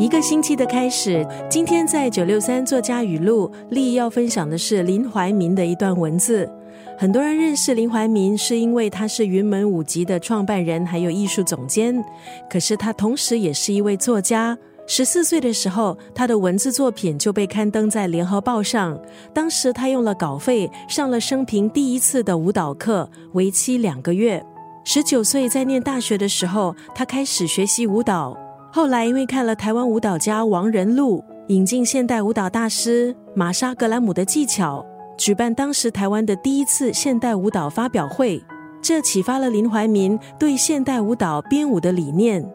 一个星期的开始，今天在九六三作家语录，丽要分享的是林怀民的一段文字。很多人认识林怀民，是因为他是云门舞集的创办人，还有艺术总监。可是他同时也是一位作家。十四岁的时候，他的文字作品就被刊登在《联合报》上。当时他用了稿费上了生平第一次的舞蹈课，为期两个月。十九岁在念大学的时候，他开始学习舞蹈。后来，因为看了台湾舞蹈家王仁禄引进现代舞蹈大师玛莎格兰姆的技巧，举办当时台湾的第一次现代舞蹈发表会，这启发了林怀民对现代舞蹈编舞的理念。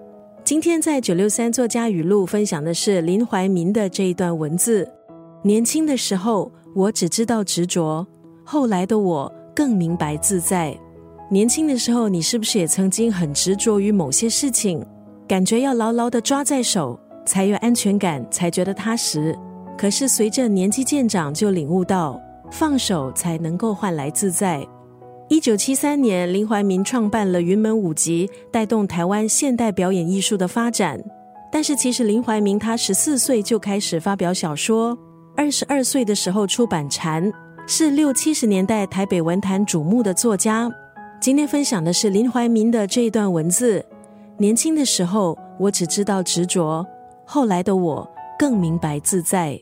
今天在九六三作家语录分享的是林怀民的这一段文字：年轻的时候，我只知道执着；后来的我更明白自在。年轻的时候，你是不是也曾经很执着于某些事情？感觉要牢牢的抓在手，才有安全感，才觉得踏实。可是随着年纪渐长，就领悟到放手才能够换来自在。一九七三年，林怀民创办了云门舞集，带动台湾现代表演艺术的发展。但是其实林怀民他十四岁就开始发表小说，二十二岁的时候出版《禅》，是六七十年代台北文坛瞩目的作家。今天分享的是林怀民的这一段文字。年轻的时候，我只知道执着；后来的我，更明白自在。